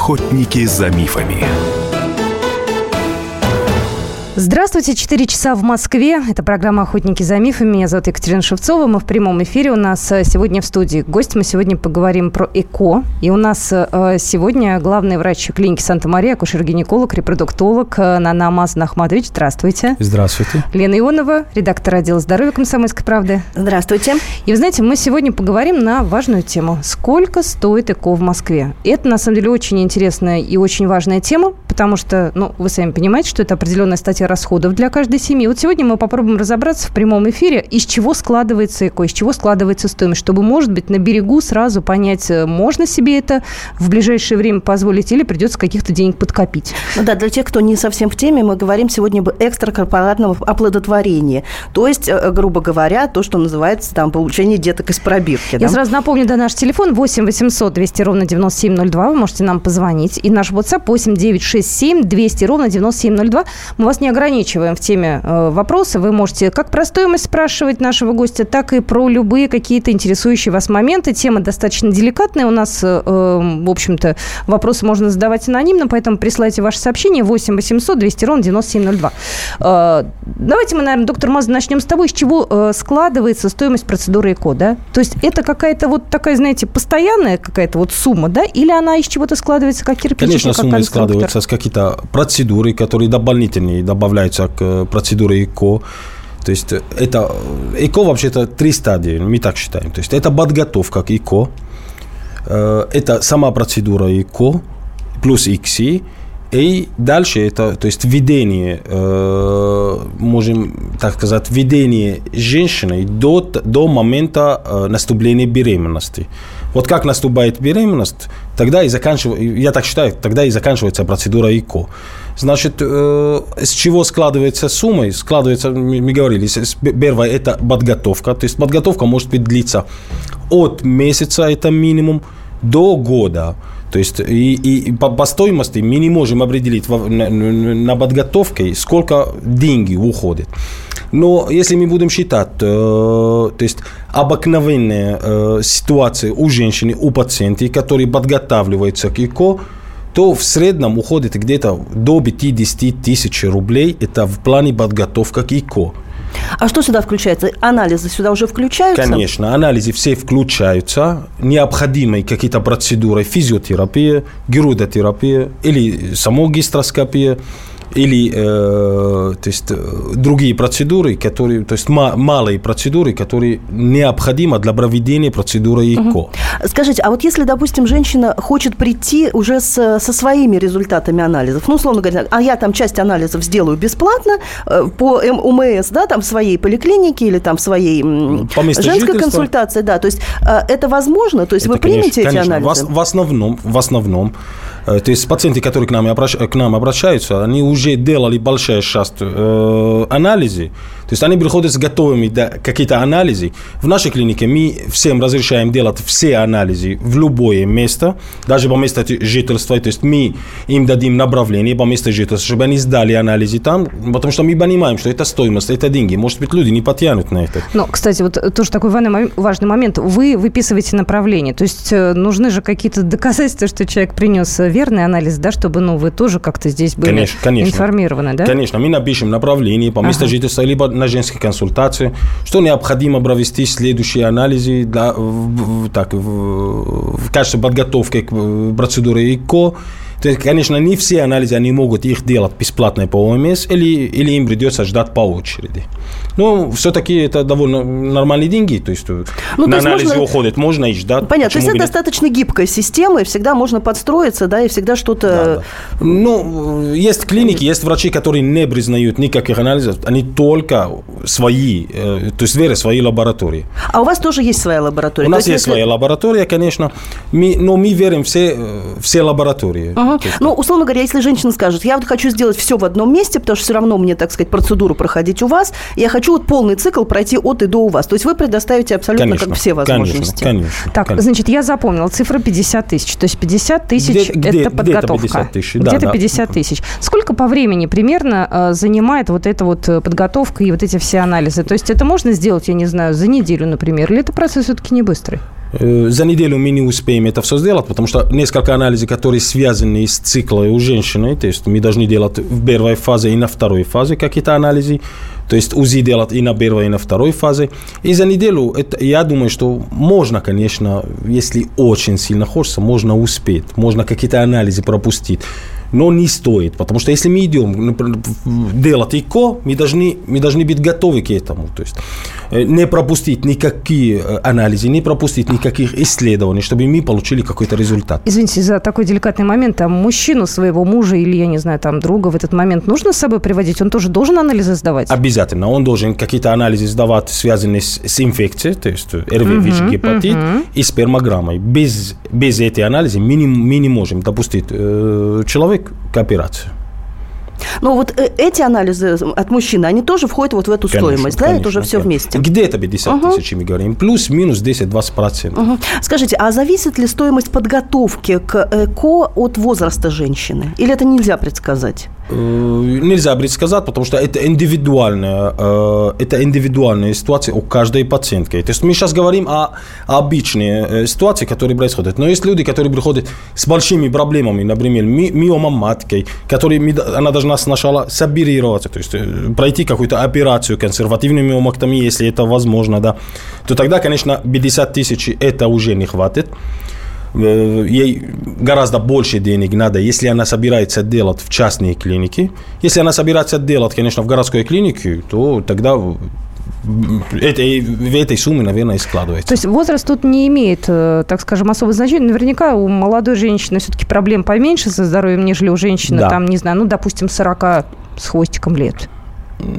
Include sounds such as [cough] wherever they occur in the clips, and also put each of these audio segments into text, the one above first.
Охотники за мифами. Здравствуйте, 4 часа в Москве. Это программа «Охотники за мифами». Меня зовут Екатерина Шевцова. Мы в прямом эфире. У нас э, сегодня в студии гость. Мы сегодня поговорим про ЭКО. И у нас э, сегодня главный врач клиники Санта-Мария, акушер-гинеколог, репродуктолог э, Нана Мазан Ахмадович. Здравствуйте. Здравствуйте. Лена Ионова, редактор отдела здоровья «Комсомольской правды». Здравствуйте. И вы знаете, мы сегодня поговорим на важную тему. Сколько стоит ЭКО в Москве? Это, на самом деле, очень интересная и очень важная тема, потому что, ну, вы сами понимаете, что это определенная статья расходов для каждой семьи. Вот сегодня мы попробуем разобраться в прямом эфире, из чего складывается ЭКО, из чего складывается стоимость, чтобы, может быть, на берегу сразу понять, э, можно себе это в ближайшее время позволить или придется каких-то денег подкопить. Ну да, для тех, кто не совсем в теме, мы говорим сегодня об экстракорпоратном оплодотворении. То есть, э, грубо говоря, то, что называется там получение деток из пробирки. Я да? сразу напомню, да, наш телефон 8 800 200 ровно 9702. Вы можете нам позвонить. И наш WhatsApp 8 967 200 ровно 9702. Мы вас не ограничиваем в теме э, вопроса. Вы можете как про стоимость спрашивать нашего гостя, так и про любые какие-то интересующие вас моменты. Тема достаточно деликатная. У нас, э, э, в общем-то, вопросы можно задавать анонимно, поэтому присылайте ваше сообщение 8 800 200 ровно 9702. Э, давайте мы, наверное, доктор Маза, начнем с того, из чего складывается стоимость процедуры ЭКО, да? То есть это какая-то вот такая, знаете, постоянная какая-то вот сумма, да? Или она из чего-то складывается, как кирпичик, Конечно, как суммы складываются с какие-то процедуры, которые дополнительные добавляются к э, процедуре ЭКО. То есть э, это ЭКО вообще-то три стадии, мы так считаем. То есть это подготовка к ЭКО, э, это сама процедура ЭКО плюс ИКСИ, и дальше это, то есть введение, можем так сказать, введение женщины до, до момента наступления беременности. Вот как наступает беременность, тогда и заканчивается, я так считаю, тогда и заканчивается процедура ИКО. Значит, э, с чего складывается сумма? Складывается, мы, говорили, первое это подготовка. То есть подготовка может быть длиться от месяца, это минимум, до года. То есть и, и по, по стоимости мы не можем определить на- на подготовке, сколько деньги уходит. Но если мы будем считать, э, то есть обыкновенная э, ситуация у женщины, у пациента, которые подготавливаются к ЭКО, то в среднем уходит где-то до 50 тысяч рублей. Это в плане подготовки к ЭКО. А что сюда включается? Анализы сюда уже включаются? Конечно, анализы все включаются. Необходимые какие-то процедуры, физиотерапия, герудотерапия или самогистроскопия или э, то есть, э, другие процедуры, которые, то есть ма- малые процедуры, которые необходимы для проведения процедуры ЭКО. Скажите, а вот если, допустим, женщина хочет прийти уже с, со своими результатами анализов, ну, условно говоря, а я там часть анализов сделаю бесплатно э, по М- УМС, да, там в своей поликлинике или там в своей женской консультации, да, то есть э, это возможно? То есть Это, вы примете конечно, эти анализы? В, в основном, в основном, то есть пациенты, которые к нам, к нам обращаются, они уже делали большая часть э, анализы, то есть они приходят с готовыми да, какие-то анализы. В нашей клинике мы всем разрешаем делать все анализы в любое место, даже по месту жительства. То есть мы им дадим направление по месту жительства, чтобы они сдали анализы там, потому что мы понимаем, что это стоимость, это деньги. Может быть, люди не потянут на это. Ну, кстати, вот тоже такой важный момент. Вы выписываете направление. То есть э, нужны же какие-то доказательства, что человек принес э, верный анализ, да, чтобы ну, вы тоже как-то здесь были Конечно, конечно. информированы, да? Конечно, мы напишем направление по месту Ага. жительства, либо на женской консультации, что необходимо провести следующие анализы для, в- в- так, в, в качестве подготовки к э, процедуре ЭКО. То есть, конечно, не все анализы они могут их делать бесплатно по ОМС, или, или им придется ждать по очереди. Но все-таки это довольно нормальные деньги, то есть Ну, на есть анализы можно- уходит, можно и ждать. Понятно, то есть это нет? достаточно гибкая система, и всегда можно подстроиться, да, и всегда что-то... Да, да. Ну, есть клиники, есть врачи, которые не признают никаких анализов, они только свои, э, то есть верят в свои лаборатории. А у вас тоже есть своя лаборатория? У нас есть если- своя лаборатория, конечно, мы, но мы верим в все, э, все лаборатории. Мгм. Есть, Ну, условно говоря, если женщина скажет, я вот хочу сделать все в одном месте, потому что все равно мне, так сказать, процедуру проходить у вас, я хочу вот полный цикл пройти от и до у вас. То есть вы предоставите абсолютно конечно, как все возможности. Конечно, конечно. Так, конечно. значит, я запомнила, цифра 50 тысяч. То есть 50 тысяч Где- где- это где-то подготовка. 50 тысяч, да, Где-то да. 50 тысяч. Сколько по времени примерно э, занимает вот эта вот э, подготовка и вот эти все анализы? То есть это можно сделать, я не знаю, за неделю, например, или это процесс все-таки не быстрый? Э, за неделю мы не успеем это все сделать, потому что несколько анализов, которые связаны с циклом у женщины, то есть мы должны делать в первой фазе и на второй фазе какие-то анализы, то есть УЗИ делать и на первой, и на второй фазе. И за неделю, это, я думаю, что можно, конечно, если очень сильно хочется, можно успеть, можно какие-то анализы пропустить но не стоит. Потому что если мы идем делать ИКО, мы должны, мы должны быть готовы к этому. То есть э, не пропустить никакие э, анализы, не пропустить никаких исследований, чтобы мы получили какой-то результат. Извините за такой деликатный момент. А мужчину своего мужа или, я не знаю, там друга в этот момент нужно с собой приводить? Он тоже должен анализы сдавать? Обязательно. Он должен какие-то анализы сдавать, связанные с, с инфекцией, то есть РВИ, угу, гепатит угу. и спермограммой. Без, без этих анализов мы не, мы не можем допустить э, человека человек к операции. Но вот э, эти анализы от мужчины, они тоже входят вот в эту конечно, стоимость, да? Конечно, это уже все вместе? Где-то 50 угу. тысяч, мы говорим. Плюс-минус 10-20%. Угу. Скажите, а зависит ли стоимость подготовки к ЭКО от возраста женщины? Или это нельзя предсказать? Э, нельзя предсказать, потому что это индивидуальная, э, это индивидуальная ситуация у каждой пациентки. То есть мы сейчас говорим о, обычной э, ситуации, которые происходят. Но есть люди, которые приходят с большими проблемами, например, ми, миома матки, которые она должна сначала саберироваться, то есть пройти какую-то операцию, консервативную миомактомию, если это возможно, да, то тогда, конечно, 50 тысяч это уже не хватит. Э, ей гораздо больше денег надо, если она собирается делать в частные клиники. Если она собирается делать, конечно, в городской клинике, то тогда этой, в этой сумме, наверное, и складывается. То есть возраст тут не имеет, э, так скажем, особого значения. Наверняка у молодой женщины все-таки проблем поменьше со здоровьем, нежели у женщины, да. там, не знаю, ну, допустим, 40 с хвостиком лет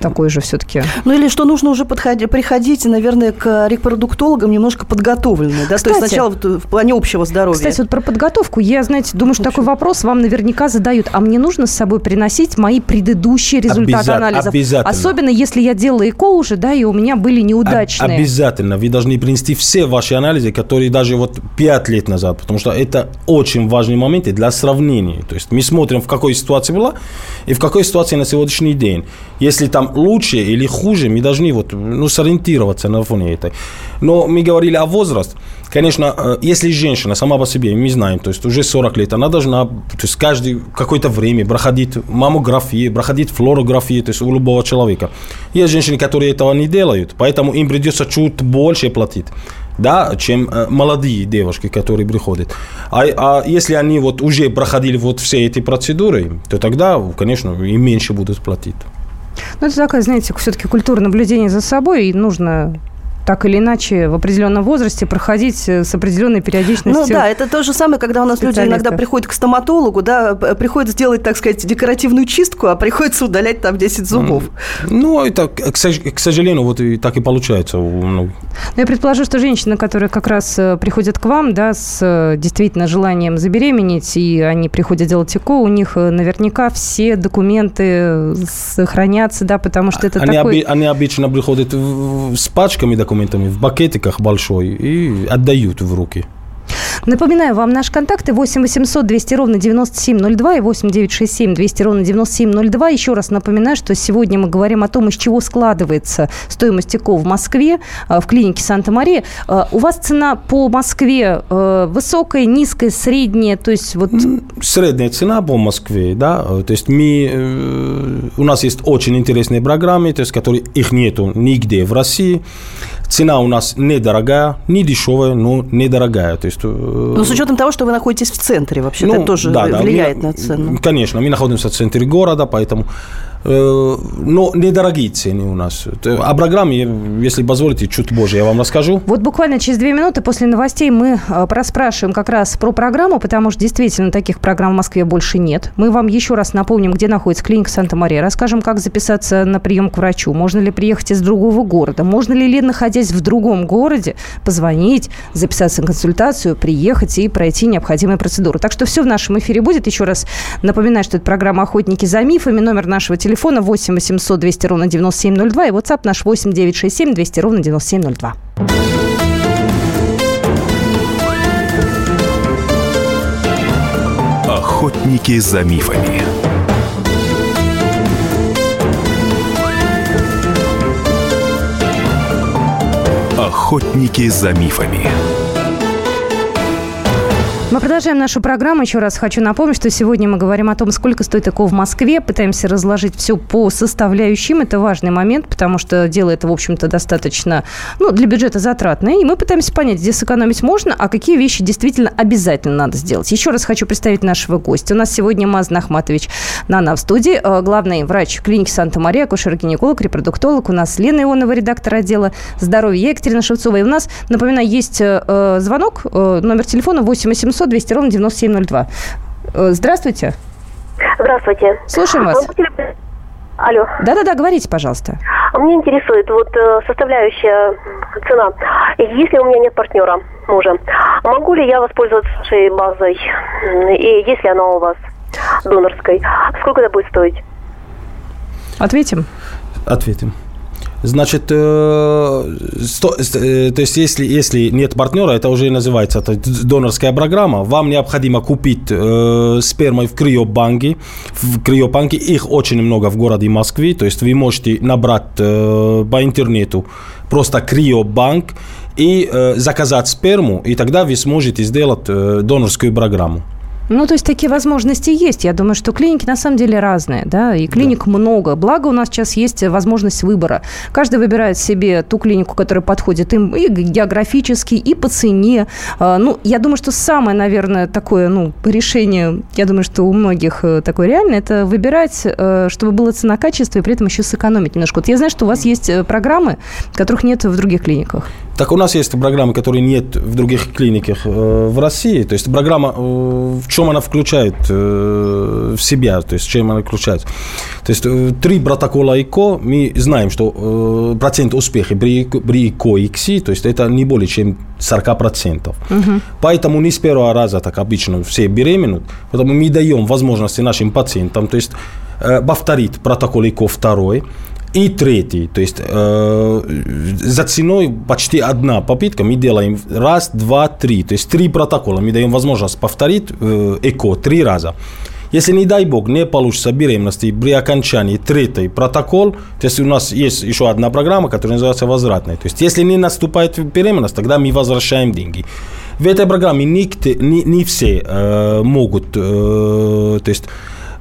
такой же все-таки. Ну или что нужно уже подходи, приходить, наверное, к репродуктологам немножко подготовленные, да? Кстати, То есть сначала вот в плане общего здоровья. Кстати, вот про подготовку, я, знаете, думаю, что такой вопрос вам наверняка задают. А мне нужно с собой приносить мои предыдущие результаты Обяза- анализов? Обязательно. Особенно, если я делала ЭКО уже, да, и у меня были неудачные. Обязательно. Вы должны принести все ваши анализы, которые даже вот 5 лет назад, потому что это очень важный момент для сравнения. То есть мы смотрим, в какой ситуации была и в какой ситуации на сегодняшний день. Если там лучше или хуже, мы должны вот, ну, сориентироваться на фоне этой. Но мы говорили о возрасте. Конечно, э, если женщина сама по себе, мы знаем, то есть уже 40 лет, она должна, то есть каждое какое-то время проходить маммографию, проходить флорографию, то есть у любого человека. Есть женщины, которые этого не делают, поэтому им придется чуть больше платить да, чем э, молодые девушки, которые приходят. А, а если они вот уже проходили вот все эти процедуры, то тогда, конечно, им меньше будут платить. Ну, это такая, знаете, все-таки культура наблюдения за собой, и нужно так или иначе в определенном возрасте проходить э, с определенной периодичностью. Ну да, это то же самое, когда у нас люди иногда приходят к стоматологу, да, приходят сделать, так сказать, декоративную чистку, а приходится удалять там 10 зубов. Ну, это, к сожалению, вот и так и получается. Ну. я предположу, что женщины, которые как раз э, приходят к вам, да, с э, действительно желанием забеременеть, и они приходят делать ЭКО, у них наверняка все документы сохранятся, да, потому что это они такой... Оби- они обычно приходят с пачками документов, документами в пакетиках большой и отдают в руки. Напоминаю вам наши контакты 8 800 200 ровно 9702 и 8 967 200 ровно 9702. Еще раз напоминаю, что сегодня мы говорим о том, из чего складывается стоимость ЭКО в Москве, э, в клинике Санта-Мария. Э, у вас цена по Москве э, высокая, низкая, средняя? То есть вот... Средняя цена по Москве, да. То есть мы, у нас есть очень интересные программы, то есть, которые их нету нигде в России. Цена у нас недорогая, не дешевая, но недорогая. То есть, э, ну, с учетом того, что вы находитесь в центре, вообще, ну, это тоже да, влияет да, на цену. Конечно, мы находимся в центре города, поэтому но недорогие цены у нас. О программе, если позволите, чуть позже я вам расскажу. Вот буквально через две минуты после новостей мы э, проспрашиваем как раз про программу, потому что действительно таких программ в Москве больше нет. Мы вам еще раз напомним, где находится клиника Санта-Мария. Расскажем, как записаться на прием к врачу. Можно ли приехать из другого города? Можно ли, находясь в другом городе, позвонить, записаться на консультацию, приехать и пройти необходимые процедуры. Так что все в нашем эфире будет. Еще раз напоминаю, что это программа «Охотники за мифами». Номер нашего телефона телефона 8 800 200 ровно 9702 и WhatsApp наш 8 967 200 ровно 9702. Охотники за мифами. Охотники за мифами. Мы продолжаем нашу программу. Еще раз хочу напомнить, что сегодня мы говорим о том, сколько стоит ЭКО в Москве. Пытаемся разложить все по составляющим. Это важный момент, потому что дело это, в общем-то, достаточно ну, для бюджета затратное. И мы пытаемся понять, где сэкономить можно, а какие вещи действительно обязательно надо сделать. Еще раз хочу представить нашего гостя. У нас сегодня Мазна Ахматович Нана в студии, э, главный врач клиники Санта-Мария, акушер-гинеколог, репродуктолог. У нас Лена Ионова, редактор отдела здоровья, Екатерина Шевцова. И у нас, напоминаю, есть э, звонок, э, номер телефона 8 800 800 200 ровно 9702. Э, здравствуйте. Здравствуйте. Слушаем вас. Алло. Да-да-да, говорите, пожалуйста. Мне интересует вот э, составляющая цена. Если у меня нет партнера, мужа, могу ли я воспользоваться вашей базой? И есть ли она у вас донорской? Сколько это будет стоить? Ответим. Ответим. Значит, э, сто, э, то есть если, если нет партнера, это уже называется это донорская программа, вам необходимо купить э, спермой в криобанке. В криобанке их очень много в городе Москве, то есть вы можете набрать э, по интернету просто криобанк и э, заказать сперму, и тогда вы сможете сделать э, донорскую программу. Ну, то есть такие возможности есть. Я думаю, что клиники на самом деле разные, да, и клиник да. много. Благо у нас сейчас есть возможность выбора. Каждый выбирает себе ту клинику, которая подходит им и географически, и по цене. А, ну, я думаю, что самое, наверное, такое, ну, решение, я думаю, что у многих э, такое реально, это выбирать, э, чтобы было цена-качество, и при этом еще сэкономить немножко. Вот я знаю, что у вас есть э, программы, которых нет в других клиниках. Так у нас есть программы, которые нет в других клиниках в России. То есть программа в чем она включает э, в себя, то есть чем она включает. То есть э, три протокола ИКО, мы знаем, что э, процент успеха при, при ИКО и ИКСИ, то есть это не более чем 40%. Угу. Поэтому не с первого раза так обычно все беременны, поэтому мы даем возможности нашим пациентам, то есть э, повторить протокол ИКО второй, и третий, то есть э, за ценой почти одна попытка мы делаем раз, два, три. То есть три протокола. Мы даем возможность повторить э, ЭКО три раза. Если, не дай бог, не получится беременности при окончании третий протокол, то есть у нас есть еще одна программа, которая называется возвратная. То есть если не наступает беременность, тогда мы возвращаем деньги. В этой программе не, не, не все э, могут, э, то есть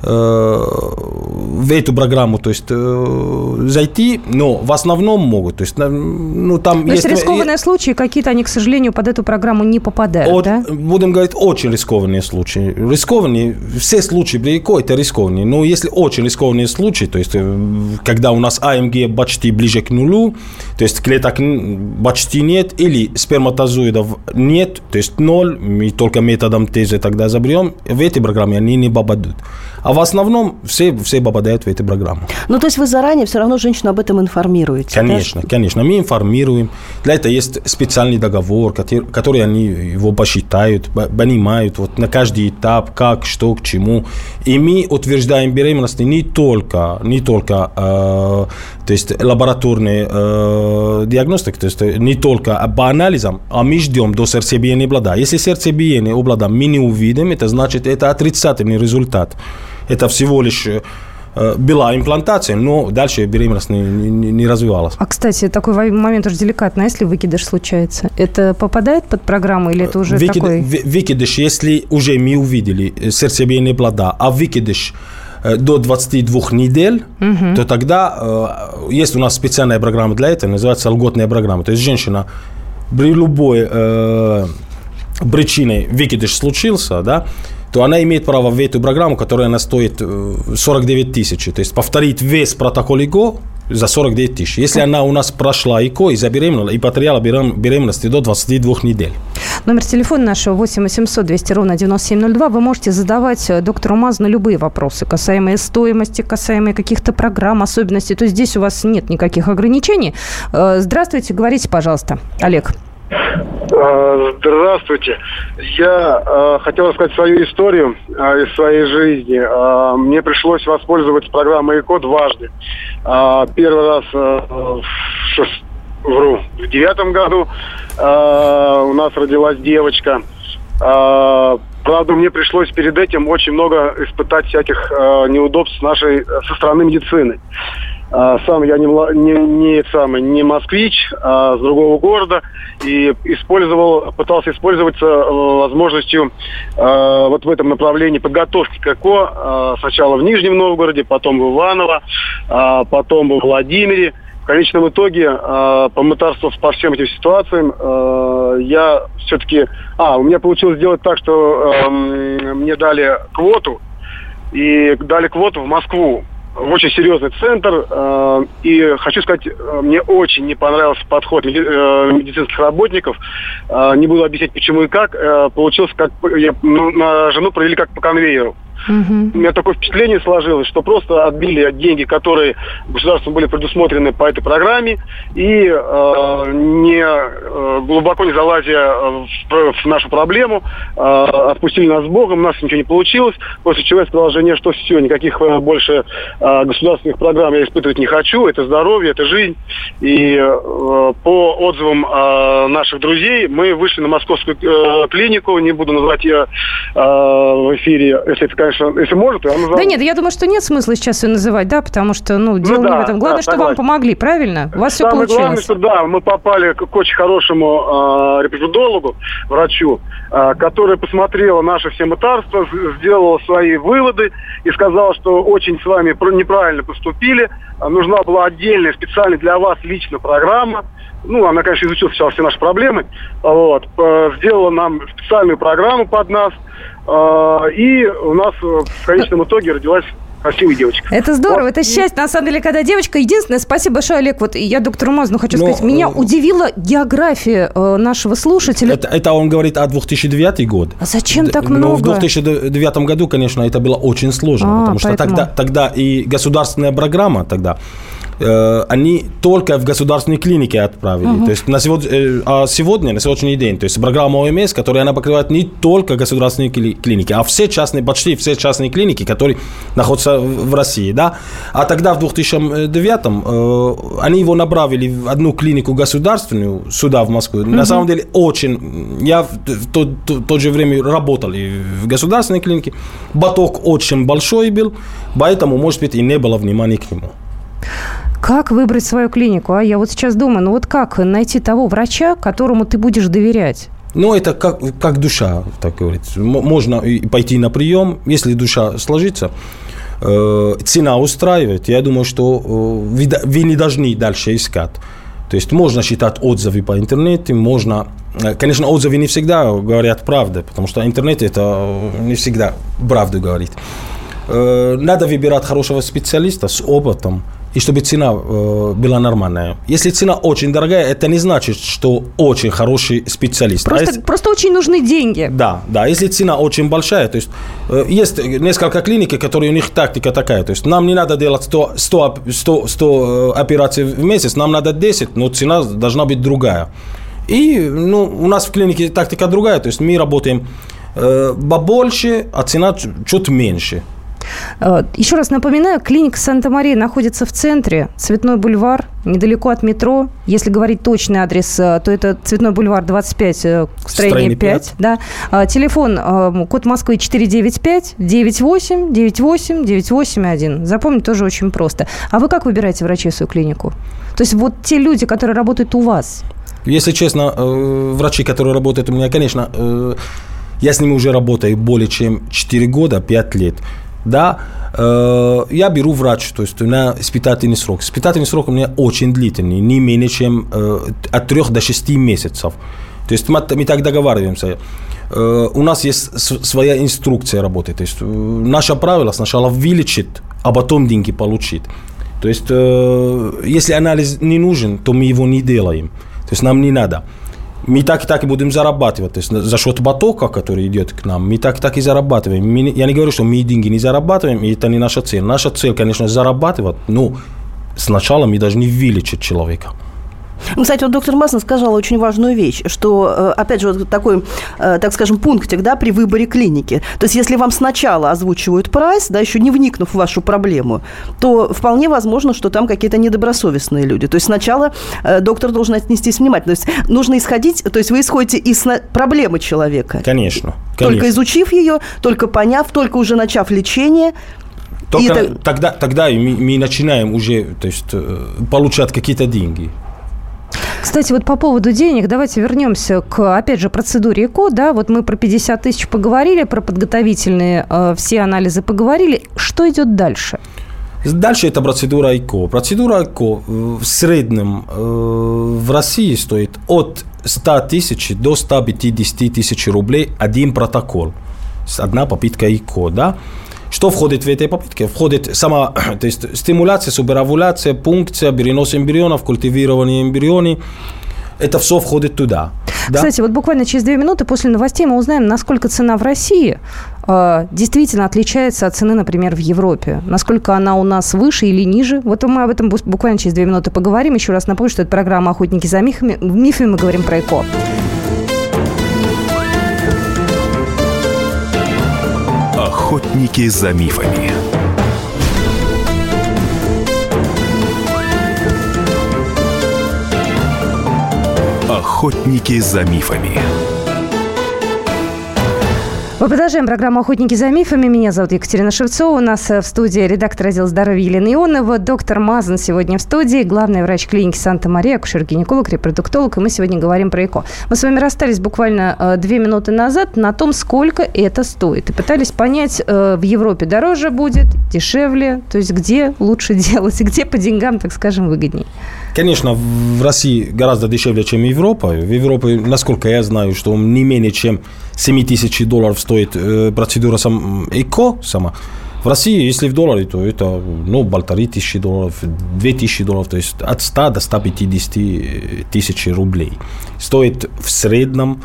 в эту программу, то есть э, зайти, но в основном могут, то есть ну там. То есть рискованные случаи какие-то они, к сожалению, под эту программу не попадают, от, да? Будем говорить очень рискованные случаи. Рискованные, все случаи ЭКО это рискованные, но если очень рискованные случаи, то есть э, когда у нас АМГ почти ближе к нулю, то есть клеток почти нет или сперматозоидов нет, то есть ноль, мы только методом тезы тогда заберем, в этой программе они не попадут. А в основном все, все попадают в эту программу. Ну, то есть вы заранее все равно женщину об этом информируете? Конечно, да? конечно. Мы информируем. Для этого есть специальный договор, который, который они его посчитают, понимают вот на каждый этап, как, что, к чему. И мы утверждаем беременность не только, не только э, то есть лабораторные э, диагностики, то есть не только по анализам, а мы ждем до сердцебиения облада. Если сердцебиение облада мы не увидим, это значит, это отрицательный результат это всего лишь э, была имплантация, но дальше беременность не, не, не развивалась. А, кстати, такой момент уже деликатный. А если выкидыш случается? Это попадает под программу или это уже Выкид, такой... Выкидыш, если уже мы увидели э, сердцебиение плода, а выкидыш э, до 22 недель, угу. то тогда есть у нас специальная программа для этого, называется льготная программа. То есть женщина при любой э, причине выкидыш случился, да, то она имеет право в эту программу, которая она стоит 49 э, тысяч. То есть повторить весь протокол ИГО за 49 тысяч. Если она у нас прошла ИКО и забеременела, и потеряла беременности до 22 недель. Номер телефона нашего 8 800 200 ровно 9702. Вы можете задавать э, доктору Мазну любые вопросы, касаемые стоимости, касаемые каких-то программ, особенностей. То есть здесь у вас нет никаких ограничений. Э, здравствуйте, говорите, пожалуйста. Олег. А, здравствуйте. Я э, хотел рассказать свою историю э, из своей жизни. Мне пришлось воспользоваться программой ЭКО дважды. Первый раз в, шест... Вру, в девятом году у нас родилась девочка. Правда, мне пришлось перед этим очень много испытать всяких э, неудобств нашей, со стороны медицины. А, сам я не, не, не, самый, не москвич, а с другого города. И использовал, пытался использоваться э, возможностью э, вот в этом направлении подготовки к ЭКО. Э, сначала в Нижнем Новгороде, потом в Иваново, э, потом в Владимире. В конечном итоге, э, помытарствовав по всем этим ситуациям, э, я все-таки... А, у меня получилось сделать так, что э, мне дали квоту, и дали квоту в Москву очень серьезный центр. Э, и хочу сказать, э, мне очень не понравился подход э, медицинских работников. Не буду объяснять, почему и как. Получилось, как я, на жену провели как по конвейеру. Угу. У меня такое впечатление сложилось, что просто отбили деньги, которые государством были предусмотрены по этой программе, и э, не э, глубоко не залазя в, в нашу проблему, э, отпустили нас с Богом, у нас ничего не получилось, после чего я сказал жене, что все, никаких э, больше э, государственных программ я испытывать не хочу, это здоровье, это жизнь. И э, по отзывам э, наших друзей мы вышли на московскую э, клинику, не буду называть ее э, в эфире, если это, конечно, если может, я назову. Да нет, я думаю, что нет смысла сейчас ее называть, да, потому что, ну, дело ну, да, не в этом. Главное, да, что согласен. вам помогли, правильно? У вас Самое все получилось. главное, что да, мы попали к очень хорошему э, репродуктологу, врачу, э, который посмотрела наши все мытарства, сделала свои выводы и сказала, что очень с вами неправильно поступили, нужна была отдельная, специально для вас лично программа, ну, она, конечно, изучила все, все наши проблемы, вот, сделала нам специальную программу под нас, а, и у нас в конечном итоге родилась красивая девочка. Это здорово, вот. это счастье, на самом деле, когда девочка. Единственное, спасибо большое, Олег, вот я доктору Мазну хочу Но, сказать, меня э... удивила география э, нашего слушателя. Это, это он говорит о 2009 год. А зачем так много? Но в 2009 году, конечно, это было очень сложно, а, потому что тогда, тогда и государственная программа тогда Э, они только в государственные клиники отправили. Угу. То есть на сегодня, э, а сегодня, на сегодняшний день, то есть программа ОМС, которая она покрывает не только государственные клиники, а все частные, почти все частные клиники, которые находятся в России, да. А тогда в 2009 э, они его направили в одну клинику государственную сюда, в Москву. Угу. На самом деле очень... Я в то, то, то же время работал и в государственной клинике. Баток очень большой был, поэтому, может быть, и не было внимания к нему. Как выбрать свою клинику? А я вот сейчас думаю, ну вот как найти того врача, которому ты будешь доверять? Ну, это как, как душа, так говорится. Можно пойти на прием, если душа сложится, э, цена устраивает, я думаю, что э, вы, вы не должны дальше искать. То есть можно считать отзывы по интернету, можно... Э, конечно, отзывы не всегда говорят правду, потому что интернет это э, не всегда правду говорит. Э, надо выбирать хорошего специалиста с опытом, и чтобы цена э, была нормальная. Если цена очень дорогая, это не значит, что очень хороший специалист. Просто, а если... просто очень нужны деньги. Да, да. Если цена очень большая, то есть э, есть несколько клиник, которые у них тактика такая. То есть нам не надо делать 100, 100, 100, 100 операций в месяц, нам надо 10, но цена должна быть другая. И ну, у нас в клинике тактика другая. То есть мы работаем э, побольше, а цена чуть меньше. Э, еще раз напоминаю, клиника Санта-Мария находится в центре, Цветной бульвар, недалеко от метро. Если говорить точный адрес, э, то это Цветной бульвар 25, строение, строение 5. 5. Да. Э, телефон, код Москвы 495 98 98 981. Запомнить тоже очень просто. А вы как выбираете врачей в свою клинику? То есть вот те люди, которые работают у вас. Если честно, врачи, которые работают у меня, конечно, я с ними уже работаю более чем 4 года, 5 лет да, э, я беру врач, то есть у меня испытательный срок. Испытательный срок у меня очень длительный, не менее чем э, от 3 до 6 месяцев. То есть мы, мы так договариваемся. Э, у нас есть своя инструкция работы. То есть э, наше правило сначала вылечить, а потом деньги получить. То есть э, если анализ не нужен, то мы его не делаем. То есть нам не надо мы так и так и будем зарабатывать. То есть за счет потока, который идет к нам, мы так и так и зарабатываем. Мы, я не говорю, что мы деньги не зарабатываем, и это не наша цель. Наша цель, конечно, зарабатывать, но сначала мы должны вылечить человека. Ну, кстати, вот доктор Масна сказала очень важную вещь, что, э, опять же, вот такой, э, так скажем, пунктик, да, при выборе клиники. То есть, если вам сначала озвучивают прайс, да, еще не вникнув в вашу проблему, то вполне возможно, что там какие-то недобросовестные люди. То есть, сначала э, доктор должен отнестись внимательно. То есть, нужно исходить, то есть, вы исходите из проблемы человека. Конечно. Конечно. Только изучив ее, только поняв, только уже начав лечение – Только И это- тогда, тогда мы, начинаем уже то есть, получать какие-то деньги. Кстати, вот по поводу денег, давайте вернемся к, опять же, процедуре ЭКО. Да, вот мы про 50 тысяч поговорили, про подготовительные э, все анализы поговорили. Что идет дальше? Дальше это процедура ЭКО. Процедура ЭКО э, в среднем э, в России стоит от 100 тысяч до 150 тысяч рублей один протокол. Одна попытка ЭКО, да? Что входит в этой попытке? Входит сама, [clears throat] то есть стимуляция, суперовуляция, пункция, перенос эмбрионов, культивирование эмбрионов. Это все входит туда. да? Кстати, вот буквально через две минуты после новостей мы узнаем, насколько цена в России э, действительно отличается от цены, например, в Европе. Насколько она у нас выше или ниже. Вот мы об этом бу- буквально через две минуты поговорим. Еще раз напомню, что это программа «Охотники за мифами». В мифе мы говорим про ЭКО. Охотники за мифами. Охотники за мифами. Мы продолжаем программу «Охотники за мифами». Меня зовут Екатерина Шевцова. У нас э, в студии редактор отдела здоровья Елена Ионова, доктор Мазан сегодня в студии, главный врач клиники Санта-Мария, акушер-гинеколог, репродуктолог. И мы сегодня говорим про ЭКО. Мы с вами расстались буквально э, две минуты назад на том, сколько это стоит. И пытались понять, э, в Европе дороже будет, дешевле, то есть где лучше [laughs] делать, где по деньгам, так скажем, выгоднее. Конечно, в России гораздо дешевле, чем в Европе. В Европе, насколько я знаю, что не менее чем 7 тысяч долларов стоит э, процедура сам, ЭКО сама. В России, если в долларе, то это ну, полторы тысячи долларов, две тысячи долларов, то есть от 100 до 150 тысяч рублей. Стоит в среднем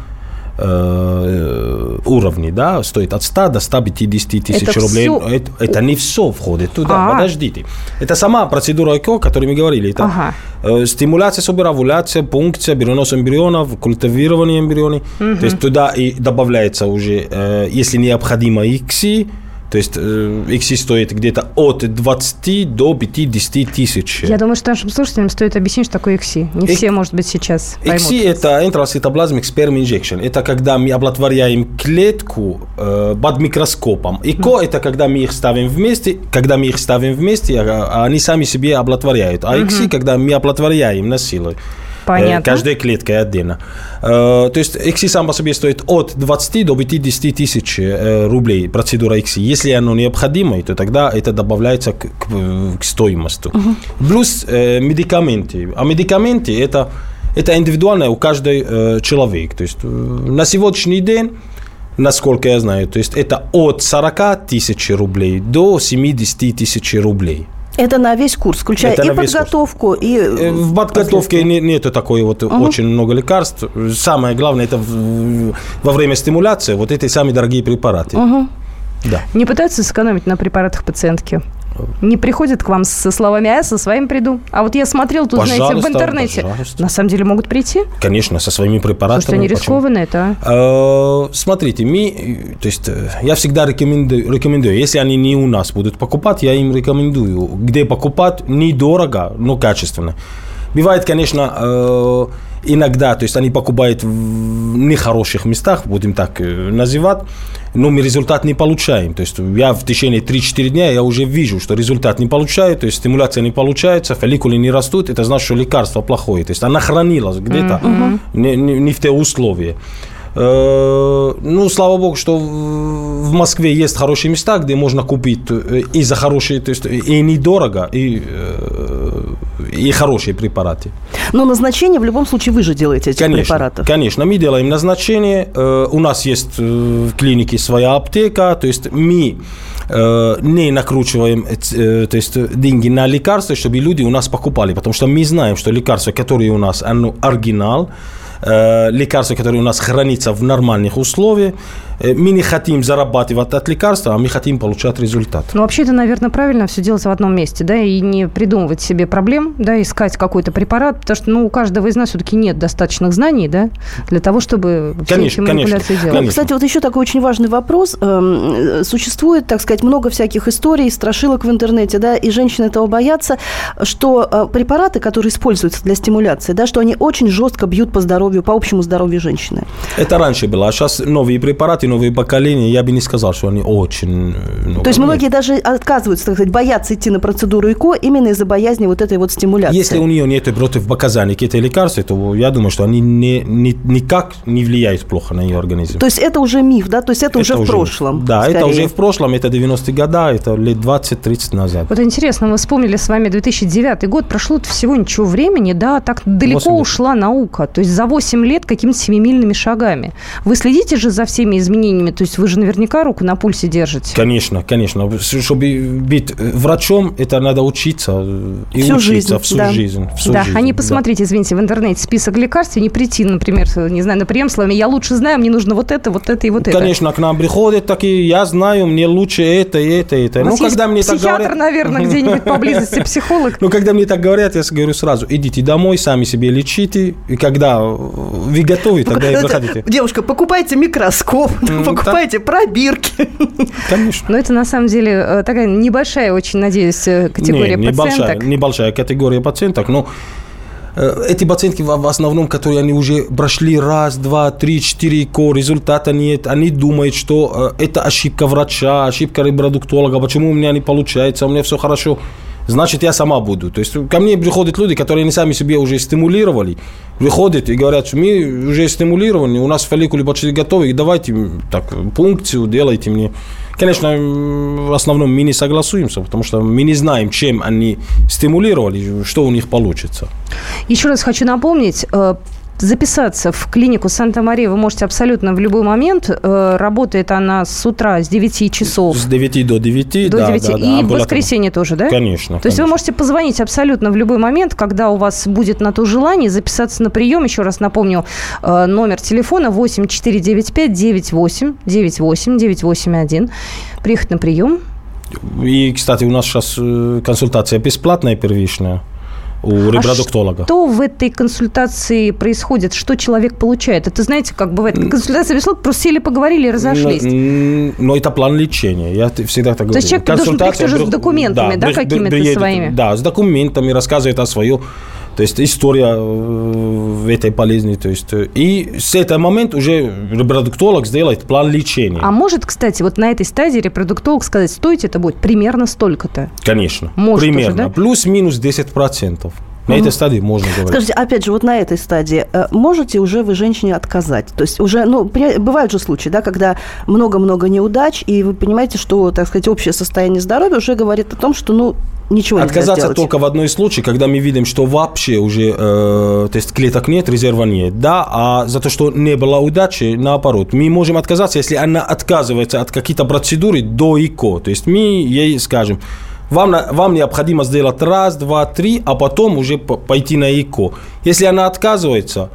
э, уровне, да, стоит от 100 до 150 тысяч Это рублей. всё? Это, это не все входит туда, А. подождите. Это сама процедура ЭКО, о которой мы говорили. Это Ага. э, стимуляция, суперовуляция, пункция, перенос эмбрионов, культивирование эмбрионов. То есть туда и добавляется уже, э, если необходимо, ИКСИ, то есть э, ИКСИ стоит где-то от 20 до 50 тысяч. Я думаю, что нашим слушателям стоит объяснить, что такое ИКСИ. Не все, может быть, сейчас поймут. ИКСИ – это интрацитоплазмик sperm injection. Это когда мы оплодотворяем клетку э, под микроскопом. ИКО – это когда мы их ставим вместе, когда мы их ставим вместе, а, а они сами себе оплодотворяют. А ИКСИ – когда мы оплодотворяем на силу. Понятно. Э, Каждой клеткой отдельно. Э, То есть ИКСИ сам по себе стоит от 20 до 50 тысяч э, рублей процедура ИКСИ. Если оно необходимо, то тогда это добавляется к, к, к стоимости. Плюс э, медикаменты. А медикаменты это, это индивидуально у каждого человека. То есть на сегодняшний день насколько я знаю, то есть это от 40 тысяч рублей до 70 тысяч рублей. Это на весь курс, включая Это и весь курс. подготовку, и... Э, В подготовке не, нету такой вот очень много лекарств. Самое главное это в- во время стимуляции вот эти самые дорогие препараты. Да. Не пытаются сэкономить на препаратах пациентки? Не приходят к вам со словами, а я со своим приду. А вот я смотрел тут, знаете, в Пожалуйста, интернете. пожалуйста. На самом деле могут прийти. Конечно, со своими препаратами. Слушайте, они Почему? рискованные, это. а? Э, Смотрите, мы, то есть э, я всегда рекомендую, рекомендую, если они не у нас будут покупать, я им рекомендую, где покупать недорого, но качественно. Бывает, конечно, э, иногда, то есть они покупают в нехороших местах, будем так э, называть, но мы результат не получаем. То есть я в течение 3-4 дня я уже вижу, что результат не получаю, то есть стимуляция не получается, фолликулы не растут, это значит, что лекарство плохое. То есть она хранилась где-то не, не- не в те условия. Э, Ну, слава богу, что в Москве есть хорошие места, где можно купить э, и за хорошие, то есть и недорого, и, э, и хорошие препараты. Но назначение в любом случае вы же делаете этих Конечно, препаратов. конечно, мы делаем назначение. У нас есть в клинике своя аптека, то есть мы не накручиваем то есть, деньги на лекарства, чтобы люди у нас покупали, потому что мы знаем, что лекарство, которое у нас, оно оригинал, э, лекарство, которое у нас хранится в нормальных условиях, э, мы не хотим зарабатывать от лекарства, а мы хотим получать результат. Ну, вообще, это, наверное, правильно все делать в одном месте, да, и не придумывать себе проблем, да, искать какой-то препарат, потому что, ну, у каждого из нас все-таки нет достаточных знаний, да, для того, чтобы все Конечно, эти конечно, манипуляции делать. конечно. Кстати, вот еще такой очень важный вопрос. Эм, Существует, так сказать, много всяких историй, страшилок в интернете, да, и женщины этого боятся, что э, препараты, которые используются для стимуляции, да, что они очень жестко бьют по здоровью здоровью, по общему здоровью женщины. Это раньше было, а сейчас новые препараты, новые поколения, я бы не сказал, что они очень... э, много То есть многие даже отказываются, так сказать, боятся идти на процедуру ЭКО именно из-за боязни вот этой вот стимуляции. Если у нее нет противопоказаний к этой лекарству, то я думаю, что они не, не- никак не влияют плохо на ее организм. То есть это уже миф, да? То есть это, уже Это в прошлом. Да, это скорее. уже в прошлом, это 90-е годы, это лет 20-30 назад. Вот интересно, мы вспомнили с вами 2009 год, прошло всего ничего времени, да, так далеко 8 лет. ушла наука, то есть за 8 лет какими-то семимильными шагами. Вы следите же за всеми изменениями, то есть вы же наверняка руку на пульсе держите. Конечно, конечно. Чтобы быть э, врачом, это надо учиться. э, И Всю учиться жизнь, всю да. жизнь. всю да, жизнь, а не да. посмотрите, извините, в интернете список лекарств и не прийти, например, не знаю, на прием словами «я лучше знаю, мне нужно вот это, вот это и вот это». Конечно, к нам приходят такие, я знаю, мне лучше это, и это, и это. Ну, когда мне так психиатр, говорят... наверное, где-нибудь [laughs] поблизости, психолог. Ну, когда мне так говорят, я говорю сразу, идите домой, сами себе лечите, и когда э, вы готовы, тогда и заходите. Девушка, покупайте микроскоп, М, покупайте пробирки. Конечно. Но это, на самом деле, такая небольшая, очень, надеюсь, категория пациенток. небольшая категория пациенток, но э, эти пациентки в в основном, которые они уже прошли раз, два, три, четыре ко, результата нет, они думают, что э, это ошибка врача, ошибка репродуктолога, почему у меня не получается, у меня все хорошо, значит, я сама буду. То есть ко мне приходят люди, которые они сами себе уже стимулировали, выходят и говорят, мы уже стимулированы, у нас фолликулы почти готовы, давайте так, пункцию делайте мне. Конечно, в основном мы не согласуемся, потому что мы не знаем, чем они стимулировали, что у них получится. Еще раз хочу напомнить, э, записаться в клинику Санта-Мария вы можете абсолютно в любой момент. Э, Работает она с утра с 9 часов С 9 до 9, до да, 9. да, да, и в амбулаторно. воскресенье тоже, да? Конечно. То есть вы конечно. можете позвонить абсолютно в любой момент, когда у вас будет на то желание записаться на прием. Еще раз напомню, э, номер телефона 8 495 98 98 981. Приехать на прием. И, кстати, у нас сейчас э, консультация бесплатная первичная у репродуктолога. А Что в этой консультации происходит? Что человек получает? Это знаете, как бывает? Консультация бесплатно, просто сели, поговорили и разошлись. Но, м, но это план лечения. Я всегда так говорю. То есть человек должен прийти уже с документами, да, при- какими-то приедет, своими? Да, с документами, рассказывает о свою то есть история э, этой болезни. То есть, э, и с этого момента уже репродуктолог сделает план лечения. А может, кстати, вот на этой стадии репродуктолог сказать, стоить это будет примерно столько-то? Конечно. Может примерно. уже, да? Плюс-минус 10%. На этой стадии можно говорить. Скажите, опять же, вот на этой стадии э, можете уже вы женщине отказать? То есть уже, ну, бывают же случаи, да, когда много-много неудач, и вы понимаете, что, так сказать, общее состояние здоровья уже говорит о том, что, ну, ничего Отказаться только в одной случае, когда мы видим, что вообще уже э, то есть клеток нет, резерва нет, да, а за то, что не было удачи, наоборот, мы можем отказаться, если она отказывается от каких-то процедуры до ИКО, то есть мы ей скажем, вам, вам необходимо сделать раз, два, три, а потом уже пойти на ИКО. Если она отказывается,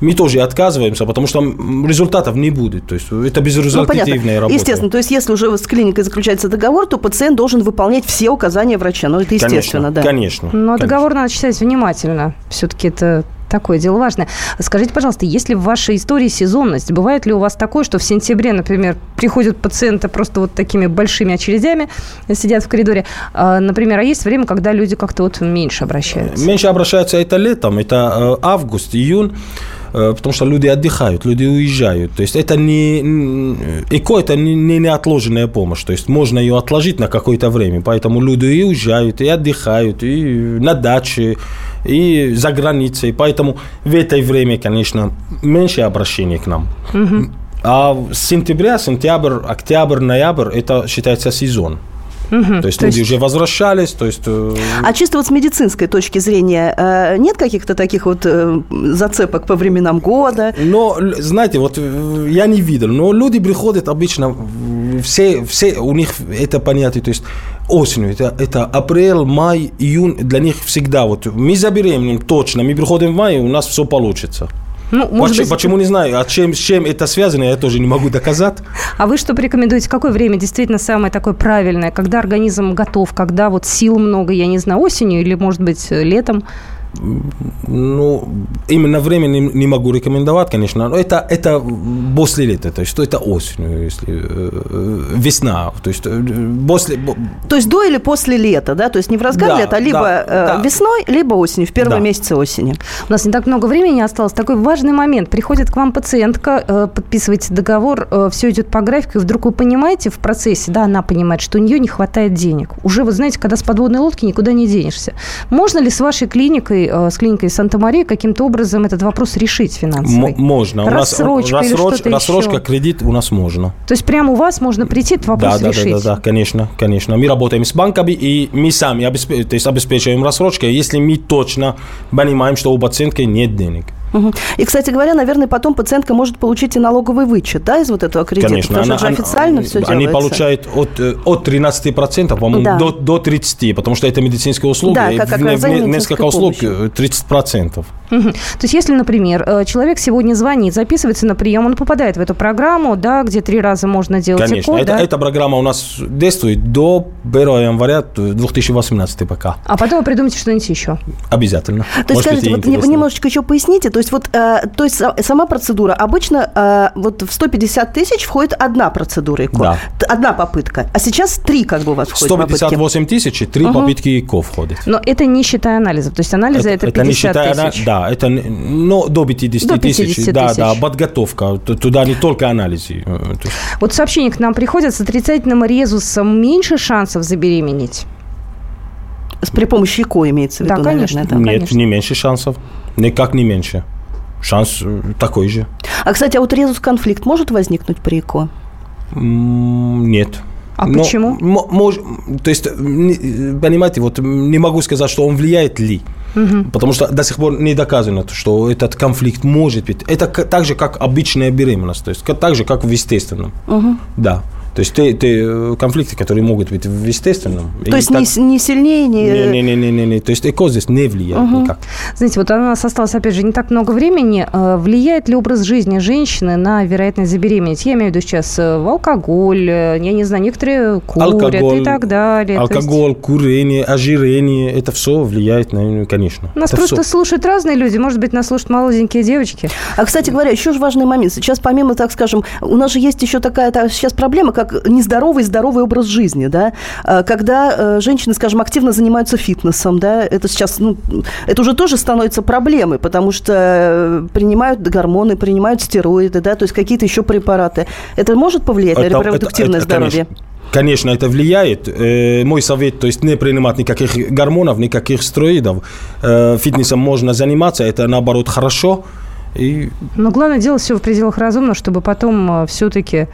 мы тоже отказываемся, потому что результатов не будет. То есть это Ну, безрезультативная работа. Естественно, то есть если уже с клиникой заключается договор, то пациент должен выполнять все указания врача. Ну, это естественно, конечно, да. Конечно. Но конечно. договор надо читать внимательно. Все-таки это такое дело важное. Скажите, пожалуйста, есть ли в вашей истории сезонность? Бывает ли у вас такое, что в сентябре, например, приходят пациенты просто вот такими большими очередями, сидят в коридоре, а, например, а есть время, когда люди как-то вот меньше обращаются? Меньше обращаются это летом, это э, август, июнь, потому что люди отдыхают, люди уезжают. То есть это не... ЭКО – это не, не неотложенная помощь. То есть можно ее отложить на какое-то время. Поэтому люди и уезжают, и отдыхают, и на даче, и за границей. Поэтому в это время, конечно, меньше обращений к нам. А с сентября, сентябрь, октябрь, ноябрь – это считается сезон. То есть То люди есть- уже возвращались, то есть... э, А чисто вот с медицинской точки зрения, э, нет каких-то таких вот э, зацепок по временам года? Но, знаете, вот я не видел, но люди приходят обычно, все, все у них это понятие, то есть осенью, это, это апрель, май, июнь, для них всегда вот мы забеременеем точно, мы приходим в мае, у нас все получится. Ну, может почему, быть, почему не знаю, а чем, с чем это связано, я тоже не могу доказать. А вы что порекомендуете? Какое время действительно самое такое правильное? Когда организм готов? Когда вот сил много, я не знаю, осенью или, может быть, летом? Ну, именно время не, не могу рекомендовать, конечно, но это, это после лета, то есть что это осенью, если э, весна, то есть э, после... То есть до или после лета, да? То есть не в разгар Да, лета, а либо да, э, да. весной, либо осенью, в первые Да. месяцы осени. У нас не так много времени осталось. Такой важный момент. Приходит к вам пациентка, э, подписываете договор, все идет по графику, и вдруг вы понимаете в процессе, да, она понимает, что у нее не хватает денег. Уже, вы знаете, когда с подводной лодки никуда не денешься. Можно ли с вашей клиникой, э, с клиникой Санта-Мария каким-то образом этот вопрос решить финансовый? М- можно. У нас Рассрочка или рассроч- что-то рассрочка, еще? кредит у нас можно. То есть прямо у вас можно прийти этот вопрос да, да, решить? да, да, да, конечно, конечно. Мы работаем с банками, и мы сами обеспе- то есть обеспечиваем рассрочкой, если мы точно понимаем, что у пациентки нет денег. И, кстати говоря, наверное, потом пациентка может получить и налоговый вычет, да, из вот этого кредита? Конечно. Потому что это же официально все Они делается. получают от, э, от 13%, по-моему, Да. до, до 30%, потому что это медицинская услуга. Да, и как в- в- несколько услуг помощи. э, 30%. То есть, если, например, э, человек сегодня звонит, записывается на прием, он попадает в эту программу, да, где три раза можно делать Конечно. ЭКО, это, да? Эта программа у нас действует до 1 января 2018 пока. А потом вы придумаете что-нибудь еще. Обязательно. То есть, скажите, вот интересно. немножечко еще поясните, то есть вот, э, то есть са- сама процедура, обычно э, вот в 150 тысяч входит одна процедура ЭКО, Да. Одна попытка, а сейчас три как бы у вас входит попытки. 158 тысяч, и три попытки ЭКО входит. Но это не считая анализов. То есть анализы это, 50 не считая, она- тысяч. да, это не- ну, до 50 До тысяч, 50 да, тысяч. да, подготовка, туда не только анализы. э, Вот сообщения к нам приходят с отрицательным резусом меньше шансов забеременеть. С- При помощи ЭКО имеется в Да, виду, конечно. наверное, да. Нет, конечно. не меньше шансов, никак не меньше. Шанс э, такой же. А, кстати, а вот резус-конфликт может возникнуть при ЭКО? Нет. А Но, почему? мо- мож- то есть, не- понимаете, вот не могу сказать, что он влияет ли. Потому что до сих пор не доказано, что этот конфликт может быть. Это так же, как обычная беременность, то есть так же, как в естественном. Да. То есть те, те, э, конфликты, которые могут быть в естественном. То есть так- не, не сильнее, не... не, не, не, не, не. То есть эко здесь не влияет никак. Знаете, вот у нас осталось, опять же, не так много времени. Э, Влияет ли образ жизни женщины на вероятность забеременеть? Я имею в виду сейчас э, алкоголь, я не знаю, некоторые курят и так далее. То есть алкоголь, курение, ожирение, это все влияет на, ну, конечно. Нас Это просто всё. слушают разные люди. Может быть, нас слушают молоденькие девочки. А, кстати говоря, еще же важный момент. Сейчас, помимо, так скажем, у нас же есть еще такая та- сейчас проблема, как нездоровый здоровый образ жизни, да, А, когда э, женщины, скажем, активно занимаются фитнесом, да, это сейчас, ну, это уже тоже становится проблемой, потому что э, принимают гормоны, принимают стероиды, да, то есть какие-то еще препараты. Это может повлиять на Это- репродуктивное это- это, здоровье? Конечно, конечно, это влияет. Э, Мой совет, то есть не принимать никаких гормонов, никаких стероидов. Фитнесом можно заниматься, это наоборот хорошо. И Но главное делать все в пределах разумного, чтобы потом все-таки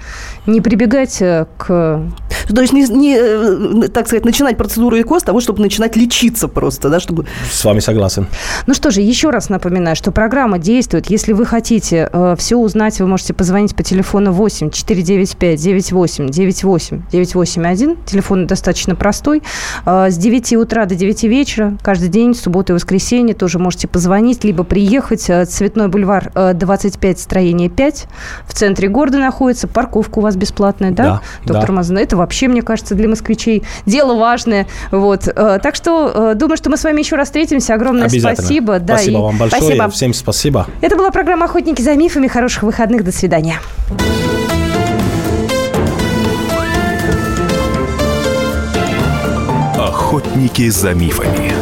не прибегать э, к... То есть не, не, э, так сказать, начинать процедуру ЭКО с того, чтобы начинать лечиться просто, да, чтобы... с вами согласен. Ну что же, еще раз напоминаю, что программа действует. Если вы хотите все узнать, вы можете позвонить по телефону 8 495 98 98 981. Телефон достаточно простой. Э, С 9 утра до 9 вечера, каждый день, субботу и воскресенье, тоже можете позвонить, либо приехать. Э, Цветной бульвар э, 25, строение 5. В центре города находится. Парковка у вас бесплатная, да, Да, доктор да. Мазана? Это вообще, мне кажется, для москвичей дело важное. Вот. Э, Так что э, думаю, что мы с вами еще раз встретимся. Огромное спасибо. Да, спасибо и- вам большое. Спасибо. Всем спасибо. Это была программа «Охотники за мифами». Хороших выходных. До свидания. Охотники за мифами.